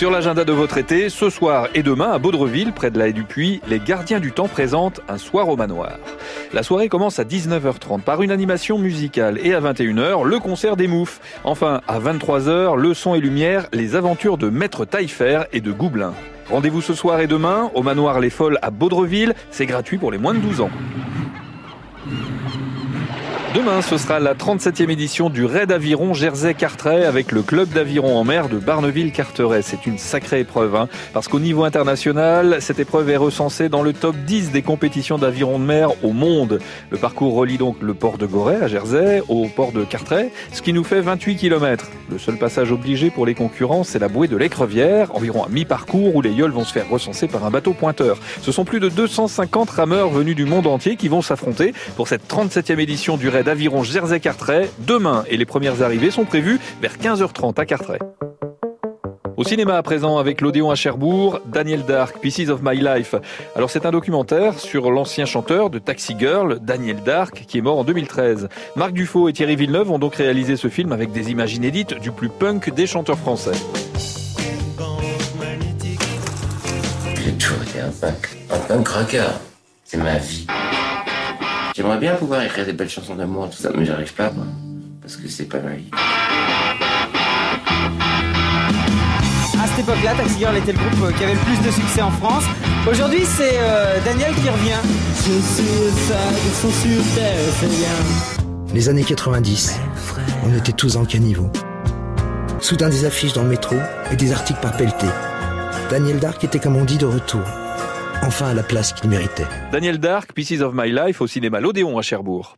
Sur l'agenda de votre été, ce soir et demain à Baudreville, près de la haie du Puy, les gardiens du temps présentent un soir au manoir. La soirée commence à 19h30 par une animation musicale et à 21h, le concert des moufs. Enfin, à 23h, le son et lumière, les aventures de Maître Taillefer et de Goublin. Rendez-vous ce soir et demain au manoir Les Folles à Baudreville. C'est gratuit pour les moins de 12 ans. Demain, ce sera la 37e édition du Raid Aviron Jersey-Carteret avec le club d'aviron en mer de Barneville-Carteret. C'est une sacrée épreuve, hein, parce qu'au niveau international, cette épreuve est recensée dans le top 10 des compétitions d'aviron de mer au monde. Le parcours relie donc le port de Gorée à Jersey au port de Carteret, ce qui nous fait 28 km. Le seul passage obligé pour les concurrents, c'est la bouée de l'Écrevière, environ à mi-parcours où les yoles vont se faire recenser par un bateau pointeur. Ce sont plus de 250 rameurs venus du monde entier qui vont s'affronter pour cette 37e édition du Raid d'Aviron Jersey-Carteret demain et les premières arrivées sont prévues vers 15h30 à Carteret. Au cinéma à présent avec l'Odéon à Cherbourg, Daniel Dark, Pieces of My Life. Alors c'est un documentaire sur l'ancien chanteur de Taxi Girl, Daniel Dark, qui est mort en 2013. Marc Dufaux et Thierry Villeneuve ont donc réalisé ce film avec des images inédites du plus punk des chanteurs français. J'ai toujours été un punk, un punk rocker. C'est ma vie. J'aimerais bien pouvoir écrire des belles chansons d'amour, tout ça, mais j'arrive pas, moi. Parce que c'est pas ma vie. À cette époque-là, Taxi Girl était le groupe euh, qui avait le plus de succès en France. Aujourd'hui, c'est euh, Daniel qui revient. Je suis ça, sur terre, c'est bien. Les années 90, on était tous en caniveau. Soudain des affiches dans le métro et des articles par pelleté. Daniel Dark était, comme on dit, de retour enfin à la place qu'il méritait. Daniel Dark, Pieces of My Life au cinéma L'Odéon à Cherbourg.